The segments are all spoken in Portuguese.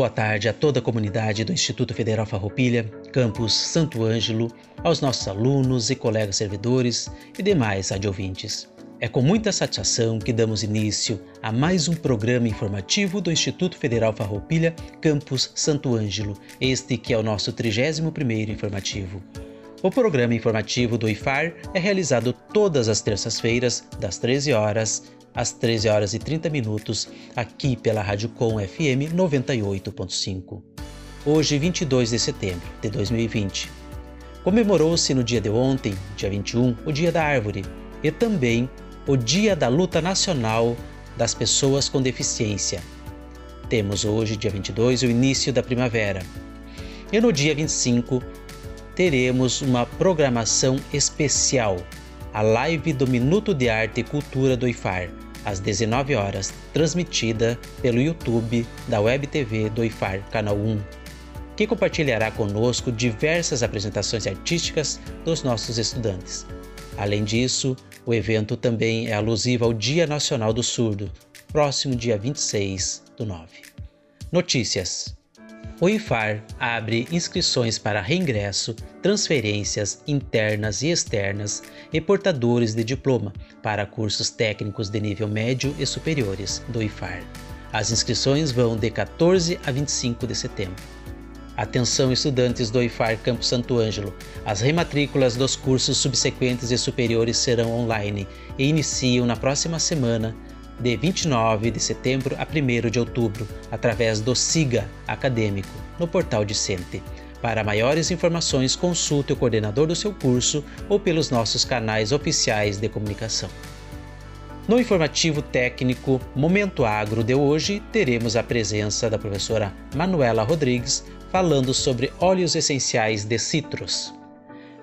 Boa tarde a toda a comunidade do Instituto Federal Farroupilha, Campus Santo Ângelo, aos nossos alunos e colegas servidores e demais adjuvintes. É com muita satisfação que damos início a mais um programa informativo do Instituto Federal Farroupilha, Campus Santo Ângelo, este que é o nosso 31º informativo. O programa informativo do IFAR é realizado todas as terças-feiras, das 13 horas às 13 horas e 30 minutos, aqui pela Rádio Com FM 98.5. Hoje, 22 de setembro de 2020. Comemorou-se no dia de ontem, dia 21, o Dia da Árvore e também o Dia da Luta Nacional das Pessoas com Deficiência. Temos hoje, dia 22, o início da primavera. E no dia 25, teremos uma programação especial a live do Minuto de Arte e Cultura do IFAR, às 19 horas, transmitida pelo YouTube da Web TV do IFAR Canal 1, que compartilhará conosco diversas apresentações artísticas dos nossos estudantes. Além disso, o evento também é alusivo ao Dia Nacional do Surdo, próximo dia 26 do 9. Notícias o IFAR abre inscrições para reingresso, transferências internas e externas e portadores de diploma para cursos técnicos de nível médio e superiores do IFAR. As inscrições vão de 14 a 25 de setembro. Atenção estudantes do IFAR Campo Santo Ângelo. As rematrículas dos cursos subsequentes e superiores serão online e iniciam na próxima semana, de 29 de setembro a 1 de outubro, através do SIGA Acadêmico, no portal Discente. Para maiores informações, consulte o coordenador do seu curso ou pelos nossos canais oficiais de comunicação. No informativo técnico Momento Agro de hoje, teremos a presença da professora Manuela Rodrigues falando sobre óleos essenciais de citros.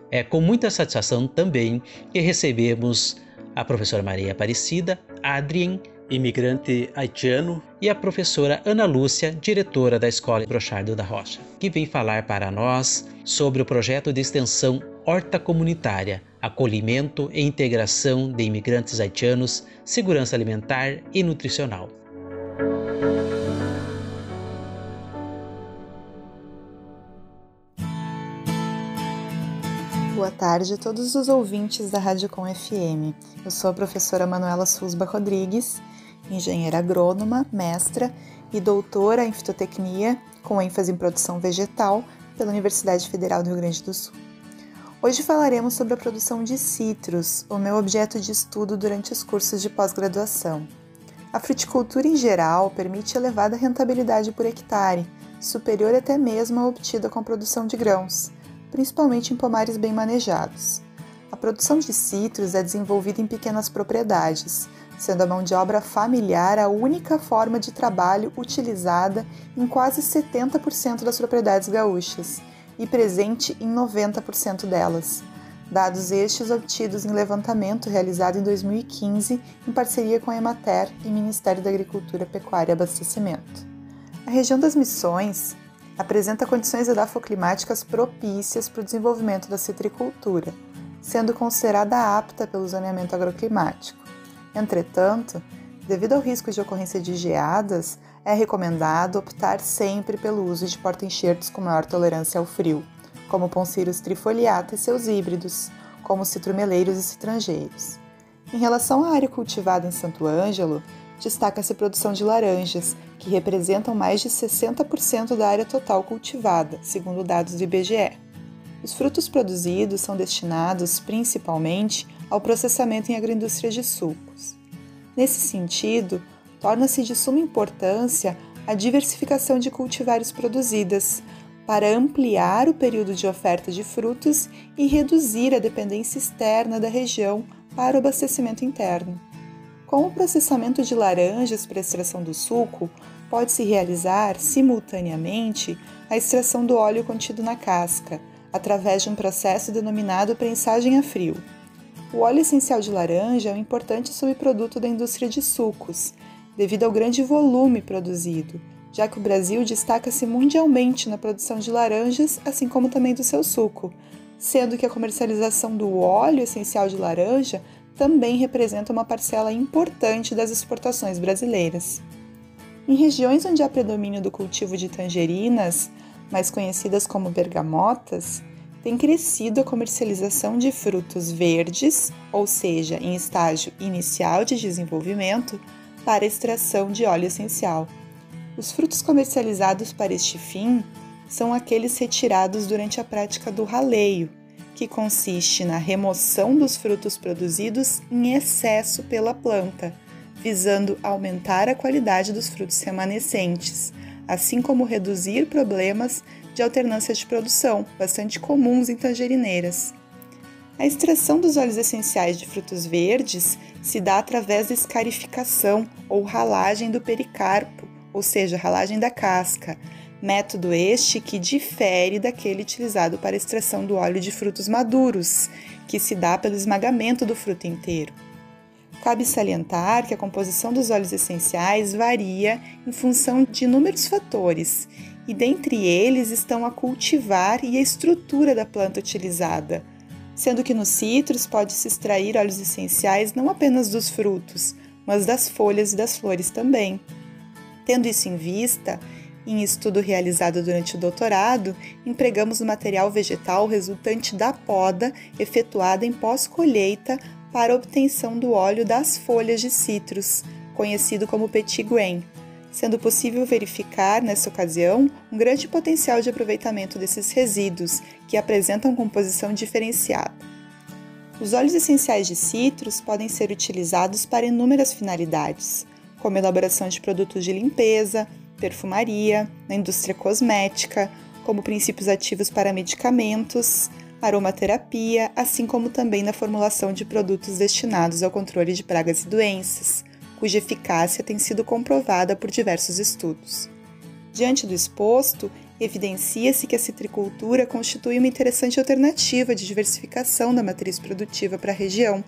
É com muita satisfação também que recebemos a professora Maria Aparecida, Adrien, imigrante haitiano, e a professora Ana Lúcia, diretora da Escola Brochardo da Rocha, que vem falar para nós sobre o projeto de extensão Horta Comunitária, Acolhimento e Integração de Imigrantes Haitianos, Segurança Alimentar e Nutricional. Tarde a todos os ouvintes da Rádio Com FM. Eu sou a professora Manuela Susba Rodrigues, engenheira agrônoma, mestra e doutora em fitotecnia, com ênfase em produção vegetal, pela Universidade Federal do Rio Grande do Sul. Hoje falaremos sobre a produção de citros, o meu objeto de estudo durante os cursos de pós-graduação. A fruticultura em geral permite elevada rentabilidade por hectare, superior até mesmo à obtida com a produção de grãos principalmente em pomares bem manejados. A produção de citros é desenvolvida em pequenas propriedades, sendo a mão de obra familiar a única forma de trabalho utilizada em quase 70% das propriedades gaúchas e presente em 90% delas. Dados estes obtidos em levantamento realizado em 2015 em parceria com a Emater e Ministério da Agricultura, Pecuária e Abastecimento. A região das Missões apresenta condições edafoclimáticas propícias para o desenvolvimento da citricultura, sendo considerada apta pelo zoneamento agroclimático. Entretanto, devido ao risco de ocorrência de geadas, é recomendado optar sempre pelo uso de porta-enxertos com maior tolerância ao frio, como Poncirus trifoliata e seus híbridos, como citrumeleiros e citrangeiros. Em relação à área cultivada em Santo Ângelo, destaca-se a produção de laranjas, que representam mais de 60% da área total cultivada, segundo dados do IBGE. Os frutos produzidos são destinados principalmente ao processamento em agroindústria de sucos. Nesse sentido, torna-se de suma importância a diversificação de cultivares produzidas, para ampliar o período de oferta de frutos e reduzir a dependência externa da região para o abastecimento interno. Com o processamento de laranjas para extração do suco, pode-se realizar simultaneamente a extração do óleo contido na casca, através de um processo denominado prensagem a frio. O óleo essencial de laranja é um importante subproduto da indústria de sucos, devido ao grande volume produzido, já que o Brasil destaca-se mundialmente na produção de laranjas, assim como também do seu suco, sendo que a comercialização do óleo essencial de laranja também representa uma parcela importante das exportações brasileiras. Em regiões onde há predomínio do cultivo de tangerinas, mais conhecidas como bergamotas, tem crescido a comercialização de frutos verdes, ou seja, em estágio inicial de desenvolvimento, para extração de óleo essencial. Os frutos comercializados para este fim são aqueles retirados durante a prática do raleio, que consiste na remoção dos frutos produzidos em excesso pela planta, visando aumentar a qualidade dos frutos remanescentes, assim como reduzir problemas de alternância de produção, bastante comuns em tangerineiras. A extração dos óleos essenciais de frutos verdes se dá através da escarificação ou ralagem do pericarpo, ou seja, ralagem da casca, método este que difere daquele utilizado para a extração do óleo de frutos maduros, que se dá pelo esmagamento do fruto inteiro. Cabe salientar que a composição dos óleos essenciais varia em função de inúmeros fatores, e dentre eles estão a cultivar e a estrutura da planta utilizada, sendo que nos citros pode-se extrair óleos essenciais não apenas dos frutos, mas das folhas e das flores também. Tendo isso em vista, em estudo realizado durante o doutorado, empregamos o material vegetal resultante da poda efetuada em pós-colheita para obtenção do óleo das folhas de citros, conhecido como petit grain, sendo possível verificar, nessa ocasião, um grande potencial de aproveitamento desses resíduos, que apresentam composição diferenciada. Os óleos essenciais de citros podem ser utilizados para inúmeras finalidades, como elaboração de produtos de limpeza, perfumaria, na indústria cosmética, como princípios ativos para medicamentos, aromaterapia, assim como também na formulação de produtos destinados ao controle de pragas e doenças, cuja eficácia tem sido comprovada por diversos estudos. Diante do exposto, evidencia-se que a citricultura constitui uma interessante alternativa de diversificação da matriz produtiva para a região,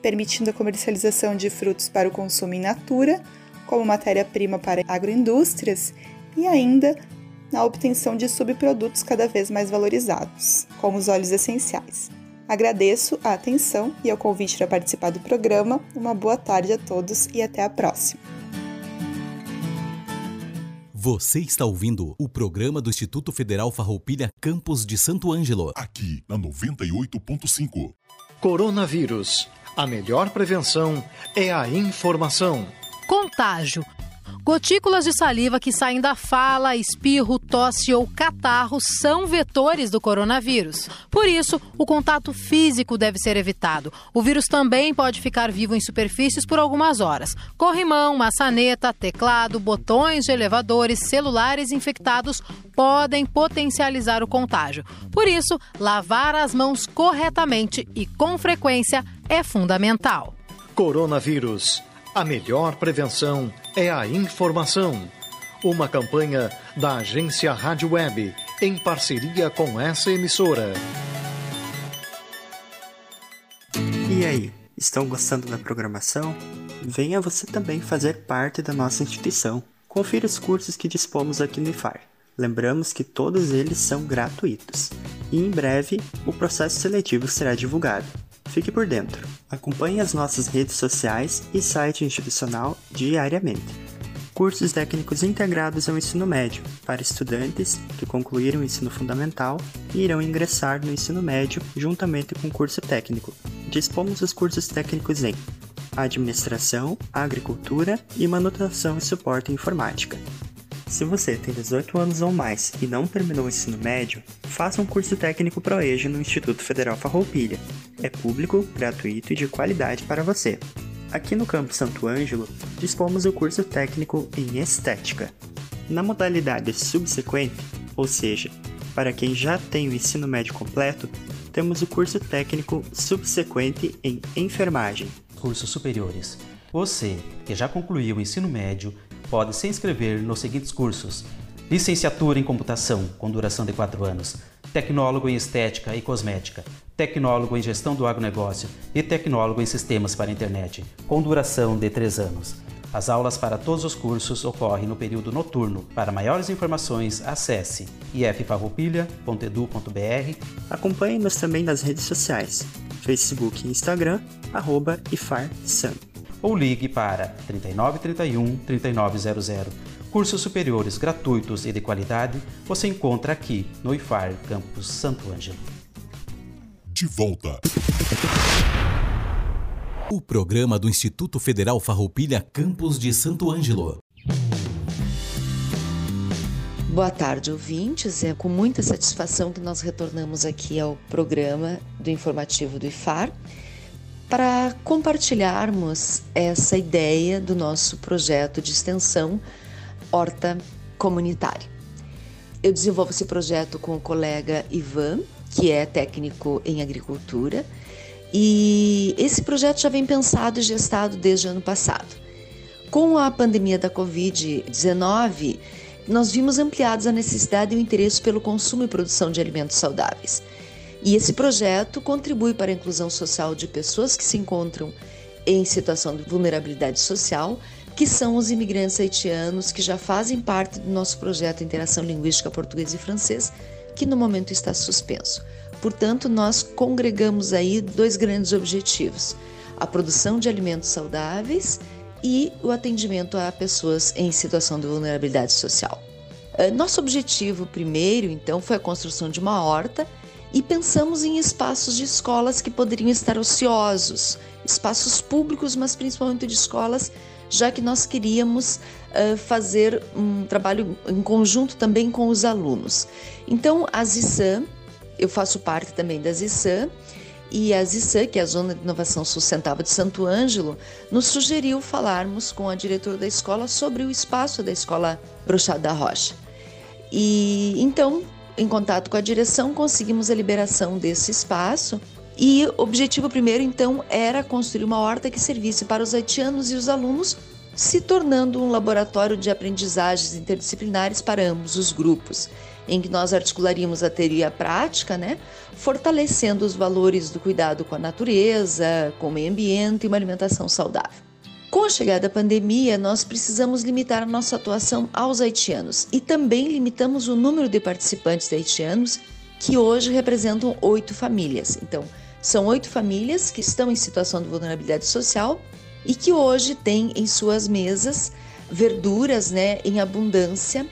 permitindo a comercialização de frutos para o consumo in natura, como matéria-prima para agroindústrias e ainda na obtenção de subprodutos cada vez mais valorizados, como os óleos essenciais. Agradeço a atenção e ao convite para participar do programa. Uma boa tarde a todos e até a próxima. Você está ouvindo o programa do Instituto Federal Farroupilha Campos de Santo Ângelo. Aqui na 98.5. Coronavírus. A melhor prevenção é a informação. Contágio. Gotículas de saliva que saem da fala, espirro, tosse ou catarro são vetores do coronavírus. Por isso, o contato físico deve ser evitado. O vírus também pode ficar vivo em superfícies por algumas horas. Corrimão, maçaneta, teclado, botões de elevadores, celulares infectados podem potencializar o contágio. Por isso, lavar as mãos corretamente e com frequência é fundamental. Coronavírus. A melhor prevenção é a informação. Uma campanha da agência Rádio Web, em parceria com essa emissora. E aí, estão gostando da programação? Venha você também fazer parte da nossa instituição. Confira os cursos que dispomos aqui no IFAR. Lembramos que todos eles são gratuitos. E em breve, o processo seletivo será divulgado. Fique por dentro. Acompanhe as nossas redes sociais e site institucional diariamente. Cursos técnicos integrados ao ensino médio para estudantes que concluíram o ensino fundamental e irão ingressar no ensino médio juntamente com o curso técnico. Dispomos os cursos técnicos em Administração, Agricultura e Manutenção e Suporte Informática. Se você tem 18 anos ou mais e não terminou o ensino médio, faça um curso técnico ProEjo no Instituto Federal Farroupilha. É público, gratuito e de qualidade para você. Aqui no Campo Santo Ângelo, dispomos do curso técnico em Estética. Na modalidade subsequente, ou seja, para quem já tem o ensino médio completo, temos o curso técnico subsequente em Enfermagem. Cursos superiores Você, que já concluiu o ensino médio, pode se inscrever nos seguintes cursos: Licenciatura em Computação, com duração de 4 anos, Tecnólogo em Estética e Cosmética, Tecnólogo em Gestão do Agronegócio e Tecnólogo em Sistemas para a Internet, com duração de 3 anos. As aulas para todos os cursos ocorrem no período noturno. Para maiores informações, acesse iffarroupilha.edu.br. Acompanhe-nos também nas redes sociais, Facebook e Instagram, arroba IFARSAM. Ou ligue para 3931 3900. Cursos superiores gratuitos e de qualidade você encontra aqui no IFAR Campus Santo Ângelo. De volta. O programa do Instituto Federal Farroupilha Campus de Santo Ângelo. Boa tarde, ouvintes. É com muita satisfação que nós retornamos aqui ao programa do informativo do IFAR para compartilharmos essa ideia do nosso projeto de extensão Horta Comunitária. Eu desenvolvo esse projeto com o colega Ivan, que é técnico em agricultura e esse projeto já vem pensado e gestado desde o ano passado. Com a pandemia da Covid-19, nós vimos ampliados a necessidade e o interesse pelo consumo e produção de alimentos saudáveis. E esse projeto contribui para a inclusão social de pessoas que se encontram em situação de vulnerabilidade social, que são os imigrantes haitianos que já fazem parte do nosso projeto Interação Linguística Português e Francês, que no momento está suspenso. Portanto, nós congregamos aí dois grandes objetivos: a produção de alimentos saudáveis e o atendimento a pessoas em situação de vulnerabilidade social. Eh, nosso objetivo primeiro, então, foi a construção de uma horta e pensamos em espaços de escolas que poderiam estar ociosos, espaços públicos, mas principalmente de escolas, já que nós queríamos uh, fazer um trabalho em conjunto também com os alunos. Então, a ZISAM, eu faço parte também da ZISAM e a ZISAM, que é a Zona de Inovação Sustentável de Santo Ângelo, nos sugeriu falarmos com a diretora da escola sobre o espaço da Escola Bruxado da Rocha. E então, em contato com a direção, conseguimos a liberação desse espaço e o objetivo primeiro, então, era construir uma horta que servisse para os haitianos e os alunos, se tornando um laboratório de aprendizagens interdisciplinares para ambos os grupos em que nós articularíamos a teoria prática, né, fortalecendo os valores do cuidado com a natureza, com o meio ambiente e uma alimentação saudável. Com a chegada da pandemia, nós precisamos limitar a nossa atuação aos haitianos e também limitamos o número de participantes haitianos, que hoje representam oito famílias. Então, são oito famílias que estão em situação de vulnerabilidade social e que hoje têm em suas mesas verduras né, em abundância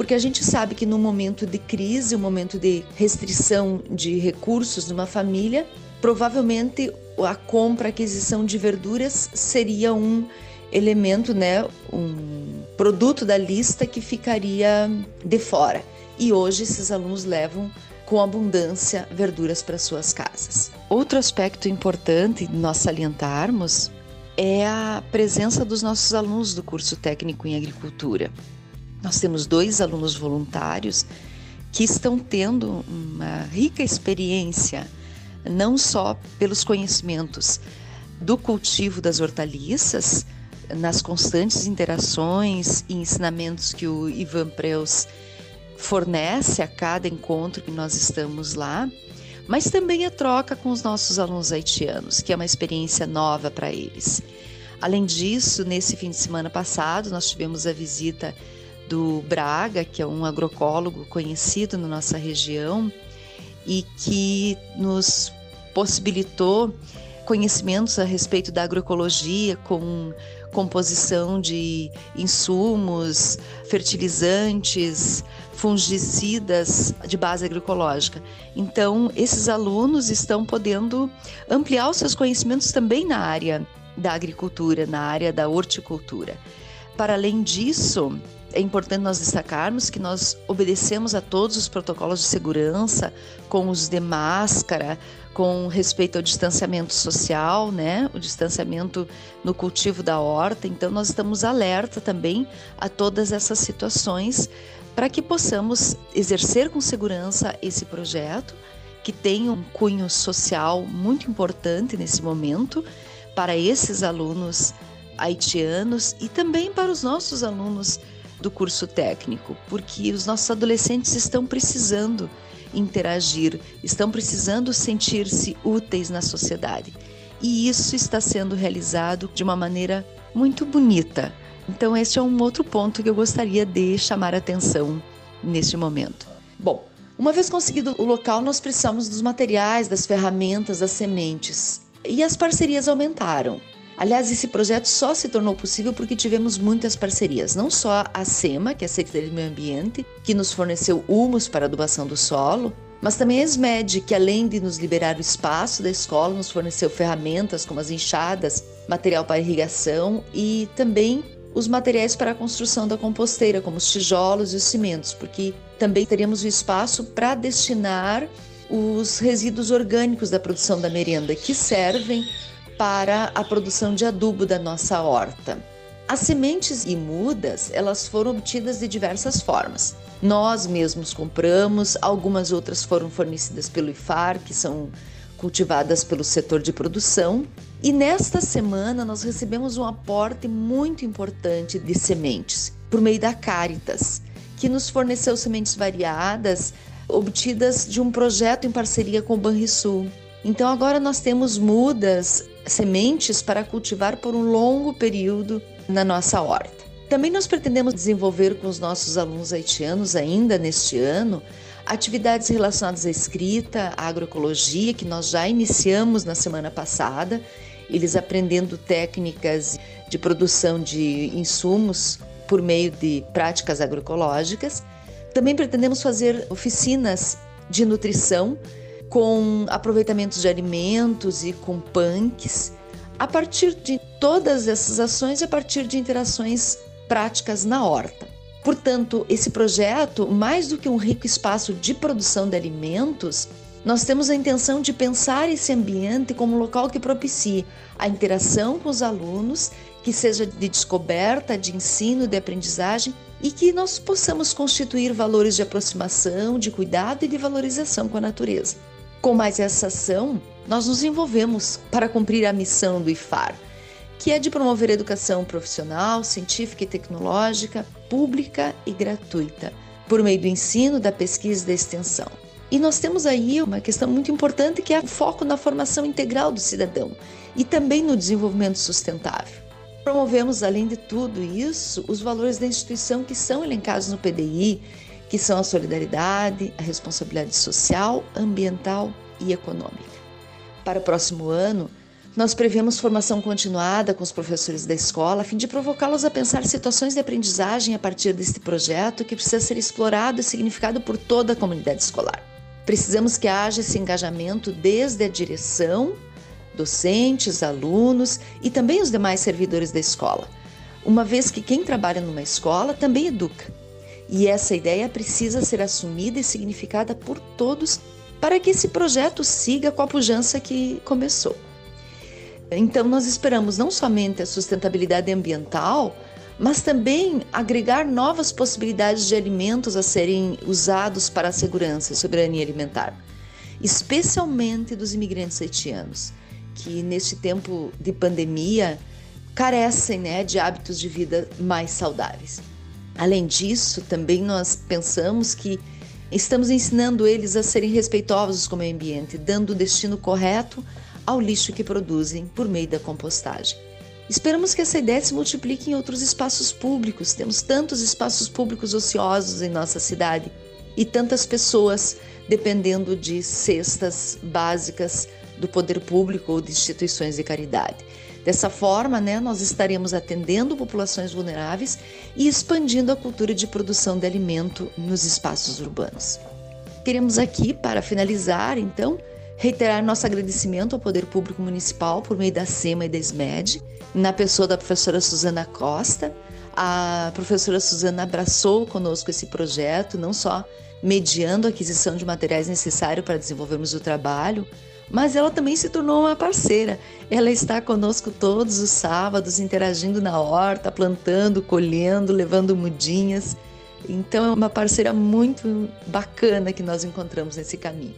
porque a gente sabe que no momento de crise, um momento de restrição de recursos numa família, provavelmente a compra, a aquisição de verduras seria um elemento, né, um produto da lista que ficaria de fora. E hoje esses alunos levam com abundância verduras para suas casas. Outro aspecto importante nós salientarmos é a presença dos nossos alunos do curso técnico em agricultura. Nós temos dois alunos voluntários que estão tendo uma rica experiência, não só pelos conhecimentos do cultivo das hortaliças, nas constantes interações e ensinamentos que o Ivan Preus fornece a cada encontro que nós estamos lá, mas também a troca com os nossos alunos haitianos, que é uma experiência nova para eles. Além disso, nesse fim de semana passado, nós tivemos a visita do Braga, que é um agroecólogo conhecido na nossa região e que nos possibilitou conhecimentos a respeito da agroecologia com composição de insumos, fertilizantes, fungicidas de base agroecológica. Então, esses alunos estão podendo ampliar os seus conhecimentos também na área da agricultura, na área da horticultura. Para além disso, é importante nós destacarmos que nós obedecemos a todos os protocolos de segurança, com os de máscara, com respeito ao distanciamento social, né? O distanciamento no cultivo da horta. Então nós estamos alerta também a todas essas situações para que possamos exercer com segurança esse projeto que tem um cunho social muito importante nesse momento para esses alunos haitianos e também para os nossos alunos do curso técnico, porque os nossos adolescentes estão precisando interagir, estão precisando sentir-se úteis na sociedade. E isso está sendo realizado de uma maneira muito bonita. Então, este é um outro ponto que eu gostaria de chamar a atenção neste momento. Bom, uma vez conseguido o local, nós precisamos dos materiais, das ferramentas, das sementes. E as parcerias aumentaram. Aliás, esse projeto só se tornou possível porque tivemos muitas parcerias. Não só a SEMA, que é a Secretaria do Meio Ambiente, que nos forneceu humus para adubação do solo, mas também a SMED, que além de nos liberar o espaço da escola, nos forneceu ferramentas como as enxadas, material para irrigação e também os materiais para a construção da composteira, como os tijolos e os cimentos, porque também teríamos o espaço para destinar os resíduos orgânicos da produção da merenda, que servem para a produção de adubo da nossa horta. As sementes e mudas, elas foram obtidas de diversas formas. Nós mesmos compramos, algumas outras foram fornecidas pelo IFAR, que são cultivadas pelo setor de produção. E nesta semana nós recebemos um aporte muito importante de sementes por meio da Caritas, que nos forneceu sementes variadas obtidas de um projeto em parceria com o Banrisul. Então agora nós temos mudas sementes para cultivar por um longo período na nossa horta. Também nós pretendemos desenvolver com os nossos alunos haitianos, ainda neste ano, atividades relacionadas à escrita, à agroecologia, que nós já iniciamos na semana passada, eles aprendendo técnicas de produção de insumos por meio de práticas agroecológicas. Também pretendemos fazer oficinas de nutrição com aproveitamentos de alimentos e com punks, a partir de todas essas ações a partir de interações práticas na horta. Portanto, esse projeto, mais do que um rico espaço de produção de alimentos, nós temos a intenção de pensar esse ambiente como um local que propicie a interação com os alunos, que seja de descoberta, de ensino, de aprendizagem e que nós possamos constituir valores de aproximação, de cuidado e de valorização com a natureza. Com mais essa ação, nós nos envolvemos para cumprir a missão do IFAR, que é de promover educação profissional, científica e tecnológica, pública e gratuita, por meio do ensino, da pesquisa e da extensão. E nós temos aí uma questão muito importante que é o foco na formação integral do cidadão e também no desenvolvimento sustentável. Promovemos, além de tudo isso, os valores da instituição que são elencados no PDI que são a solidariedade, a responsabilidade social, ambiental e econômica. Para o próximo ano, nós prevemos formação continuada com os professores da escola, a fim de provocá-los a pensar situações de aprendizagem a partir deste projeto que precisa ser explorado e significado por toda a comunidade escolar. Precisamos que haja esse engajamento desde a direção, docentes, alunos e também os demais servidores da escola, uma vez que quem trabalha numa escola também educa e essa ideia precisa ser assumida e significada por todos para que esse projeto siga com a pujança que começou. Então, nós esperamos não somente a sustentabilidade ambiental, mas também agregar novas possibilidades de alimentos a serem usados para a segurança e soberania alimentar, especialmente dos imigrantes haitianos, que neste tempo de pandemia carecem né, de hábitos de vida mais saudáveis. Além disso, também nós pensamos que estamos ensinando eles a serem respeitosos com o meio ambiente, dando o destino correto ao lixo que produzem por meio da compostagem. Esperamos que essa ideia se multiplique em outros espaços públicos. Temos tantos espaços públicos ociosos em nossa cidade e tantas pessoas dependendo de cestas básicas do poder público ou de instituições de caridade. Dessa forma, né, nós estaremos atendendo populações vulneráveis e expandindo a cultura de produção de alimento nos espaços urbanos. Queremos aqui, para finalizar, então, reiterar nosso agradecimento ao Poder Público Municipal por meio da SEMA e da SMED, na pessoa da professora Suzana Costa. A professora Suzana abraçou conosco esse projeto, não só mediando a aquisição de materiais necessários para desenvolvermos o trabalho, mas ela também se tornou uma parceira. Ela está conosco todos os sábados, interagindo na horta, plantando, colhendo, levando mudinhas. Então é uma parceira muito bacana que nós encontramos nesse caminho.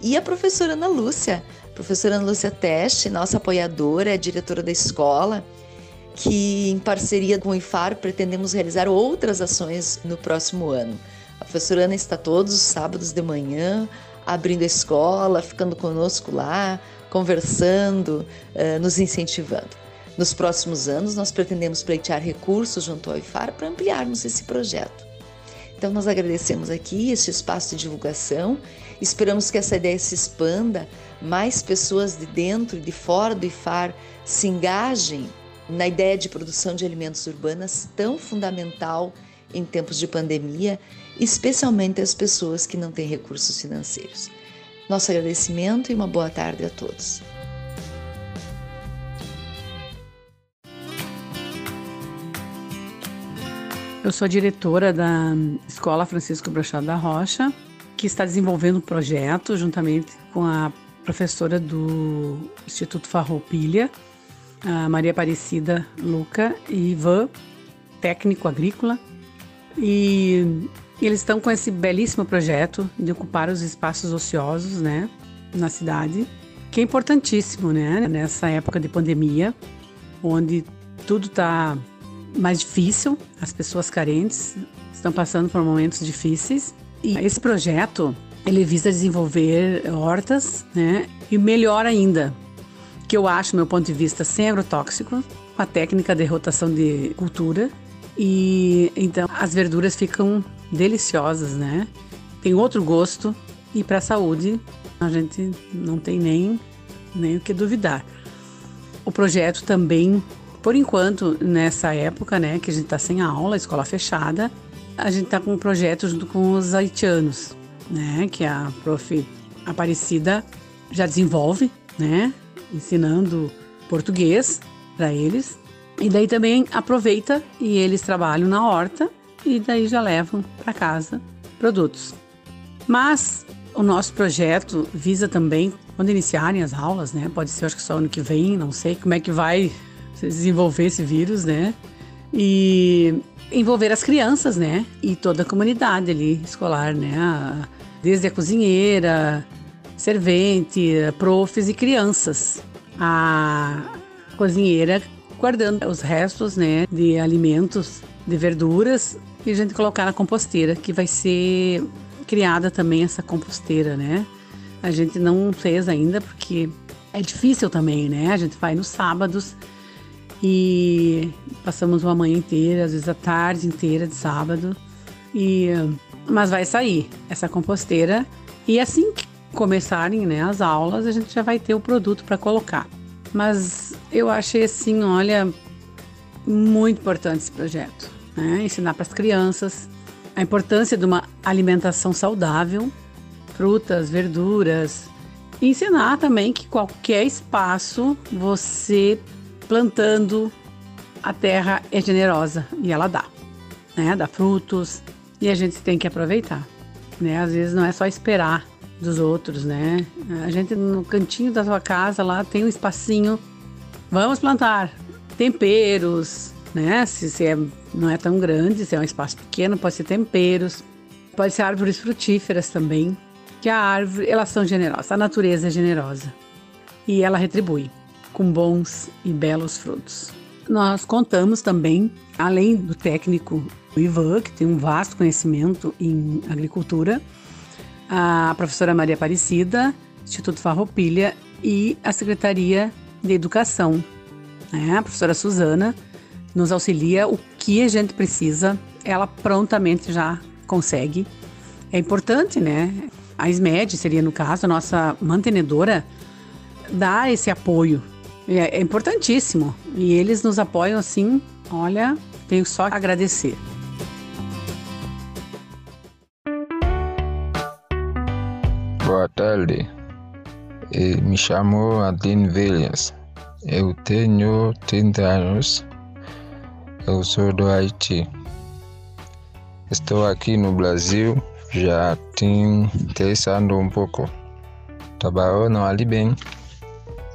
E a professora Ana Lúcia, professora Ana Lúcia Teste, nossa apoiadora, é diretora da escola, que, em parceria com o IFAR, pretendemos realizar outras ações no próximo ano. A professora Ana está todos os sábados de manhã abrindo a escola, ficando conosco lá, conversando, uh, nos incentivando. Nos próximos anos, nós pretendemos pleitear recursos junto ao IFAR para ampliarmos esse projeto. Então, nós agradecemos aqui este espaço de divulgação, esperamos que essa ideia se expanda, mais pessoas de dentro e de fora do IFAR se engajem na ideia de produção de alimentos urbanas tão fundamental em tempos de pandemia, especialmente as pessoas que não têm recursos financeiros. Nosso agradecimento e uma boa tarde a todos. Eu sou a diretora da Escola Francisco Brachado da Rocha, que está desenvolvendo um projeto juntamente com a professora do Instituto Farroupilha, a Maria Aparecida Luca e Ivan, técnico agrícola. E eles estão com esse belíssimo projeto de ocupar os espaços ociosos, né, na cidade, que é importantíssimo, né, nessa época de pandemia, onde tudo está mais difícil, as pessoas carentes estão passando por momentos difíceis. E esse projeto, ele visa desenvolver hortas, né? E melhor ainda, que eu acho, meu ponto de vista, sem agrotóxico, com a técnica de rotação de cultura. E então as verduras ficam deliciosas, né? Tem outro gosto e para a saúde a gente não tem nem, nem o que duvidar. O projeto também por enquanto, nessa época, né, que a gente está sem aula, escola fechada, a gente está com um projeto junto com os haitianos, né, que a prof. Aparecida já desenvolve, né, ensinando português para eles. E daí também aproveita e eles trabalham na horta e daí já levam para casa produtos. Mas o nosso projeto visa também, quando iniciarem as aulas, né? Pode ser acho que só ano que vem, não sei como é que vai desenvolver esse vírus, né? E envolver as crianças, né? E toda a comunidade ali escolar, né? Desde a cozinheira, servente, profs e crianças. A cozinheira guardando os restos, né, de alimentos, de verduras e a gente colocar na composteira, que vai ser criada também essa composteira, né? A gente não fez ainda porque é difícil também, né? A gente vai nos sábados e passamos uma manhã inteira, às vezes a tarde inteira de sábado. E mas vai sair essa composteira e assim que começarem né, as aulas, a gente já vai ter o produto para colocar. Mas eu achei assim, olha, muito importante esse projeto. Né? Ensinar para as crianças a importância de uma alimentação saudável, frutas, verduras. Ensinar também que qualquer espaço você plantando, a terra é generosa e ela dá, né? Dá frutos e a gente tem que aproveitar, né? Às vezes não é só esperar dos outros, né? A gente no cantinho da sua casa lá tem um espacinho, vamos plantar temperos, né? Se, se é, não é tão grande, é um espaço pequeno, pode ser temperos, pode ser árvores frutíferas também, que a árvore, elas são generosas, a natureza é generosa e ela retribui com bons e belos frutos. Nós contamos também, além do técnico Ivan, que tem um vasto conhecimento em agricultura, a professora Maria Aparecida, Instituto Farroupilha e a Secretaria de Educação. Né? A professora Suzana nos auxilia o que a gente precisa, ela prontamente já consegue. É importante, né? A SMED seria, no caso, a nossa mantenedora, dar esse apoio é, é importantíssimo. E eles nos apoiam assim, olha, tenho só agradecer. Boa tarde. Me chamo Adeline Villas. Eu tenho 30 anos. Eu sou do Haiti. Estou aqui no Brasil já tem três anos um pouco. Trabalho no Ali bem.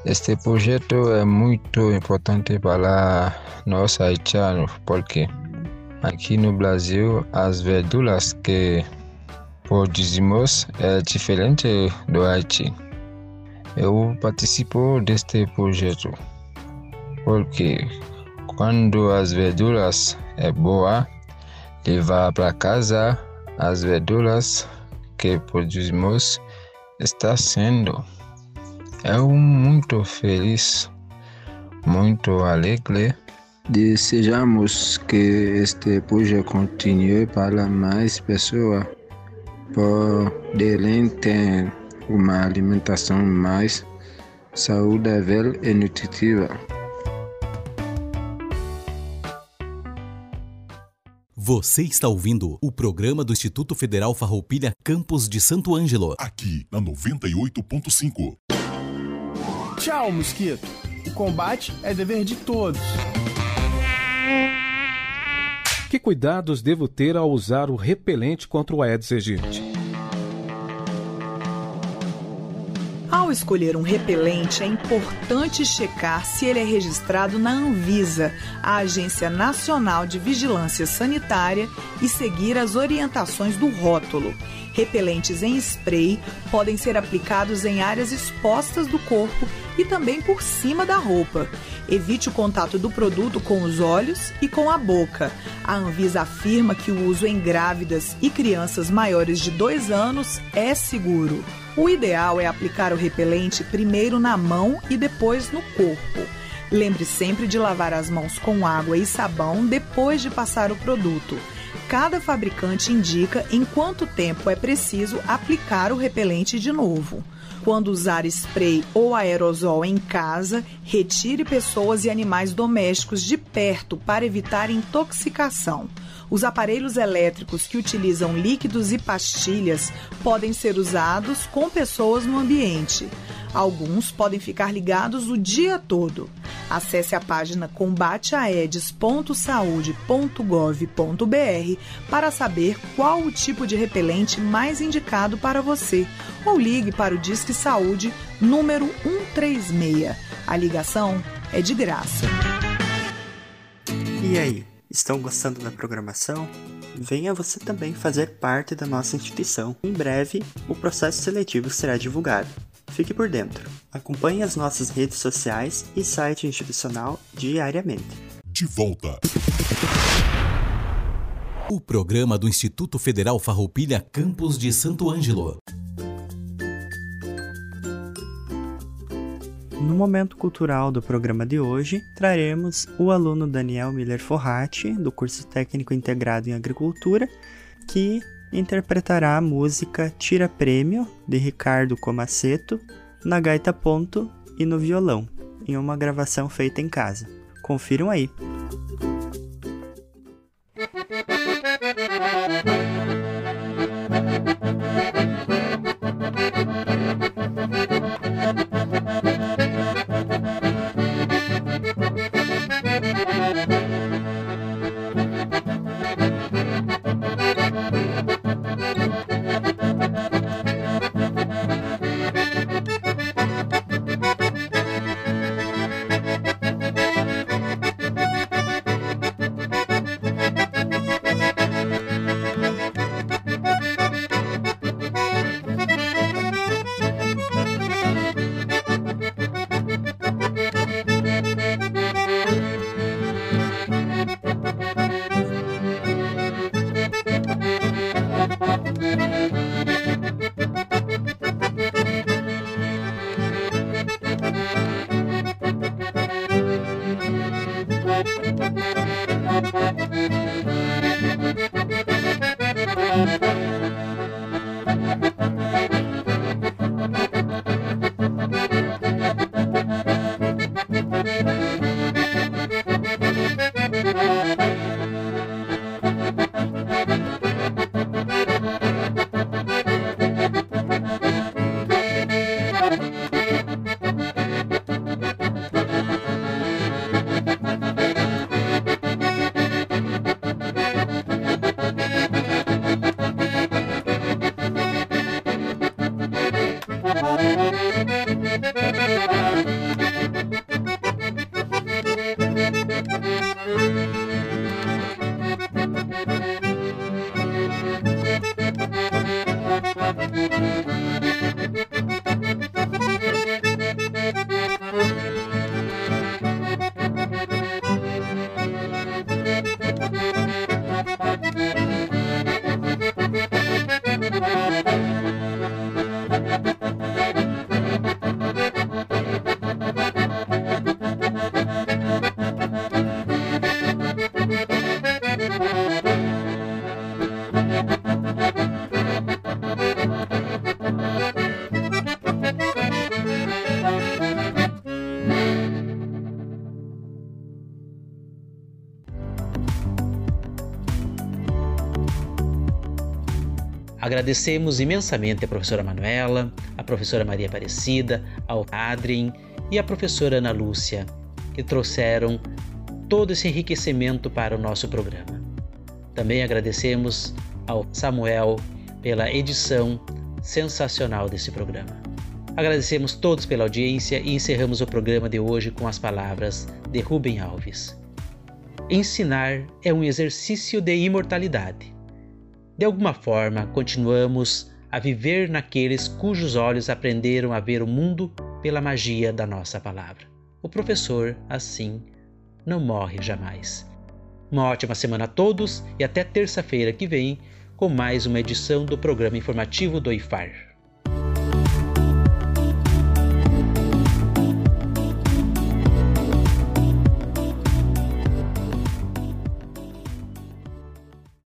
Este projeto é muito importante para nós haitianos, porque aqui no Brasil as verduras que produzimos é diferente do Haiti. Eu participo deste projeto porque Quando as verduras é boa, levar para casa as verduras que produzimos está sendo. Eu muito feliz, muito alegre. Desejamos que este projeto continue para mais pessoas poderem ter uma alimentação mais saudável e nutritiva. Você está ouvindo o programa do Instituto Federal Farroupilha Campos de Santo Ângelo. Aqui na 98.5. Tchau, mosquito. O combate é dever de todos. Que cuidados devo ter ao usar o repelente contra o Aedes aegypti? Ao escolher um repelente, é importante checar se ele é registrado na Anvisa, a Agência Nacional de Vigilância Sanitária, e seguir as orientações do rótulo. Repelentes em spray podem ser aplicados em áreas expostas do corpo e também por cima da roupa. Evite o contato do produto com os olhos e com a boca. A Anvisa afirma que o uso em grávidas e crianças maiores de 2 anos é seguro. O ideal é aplicar o repelente primeiro na mão e depois no corpo. Lembre sempre de lavar as mãos com água e sabão depois de passar o produto. Cada fabricante indica em quanto tempo é preciso aplicar o repelente de novo. Quando usar spray ou aerosol em casa, retire pessoas e animais domésticos de perto para evitar intoxicação. Os aparelhos elétricos que utilizam líquidos e pastilhas podem ser usados com pessoas no ambiente. Alguns podem ficar ligados o dia todo. Acesse a página combateaedes.saude.gov.br para saber qual o tipo de repelente mais indicado para você ou ligue para o Disque Saúde número 136. A ligação é de graça. E aí, estão gostando da programação? Venha você também fazer parte da nossa instituição. Em breve, o processo seletivo será divulgado. Fique por dentro. Acompanhe as nossas redes sociais e site institucional diariamente. De volta. O programa do Instituto Federal Farroupilha Campos de Santo Ângelo. No momento cultural do programa de hoje, traremos o aluno Daniel Miller Forratti, do curso técnico integrado em agricultura, que interpretará a música Tira Prêmio, de Ricardo Comaceto, na gaita ponto e no violão, em uma gravação feita em casa. Confiram aí! Agradecemos imensamente a professora Manuela, a professora Maria Aparecida, ao Adrien e a professora Ana Lúcia, que trouxeram todo esse enriquecimento para o nosso programa. Também agradecemos ao Samuel pela edição sensacional desse programa. Agradecemos todos pela audiência e encerramos o programa de hoje com as palavras de Rubem Alves. Ensinar é um exercício de imortalidade. De alguma forma, continuamos a viver naqueles cujos olhos aprenderam a ver o mundo pela magia da nossa palavra. O professor, assim, não morre jamais. Uma ótima semana a todos e até terça-feira que vem com mais uma edição do programa informativo do IFAR.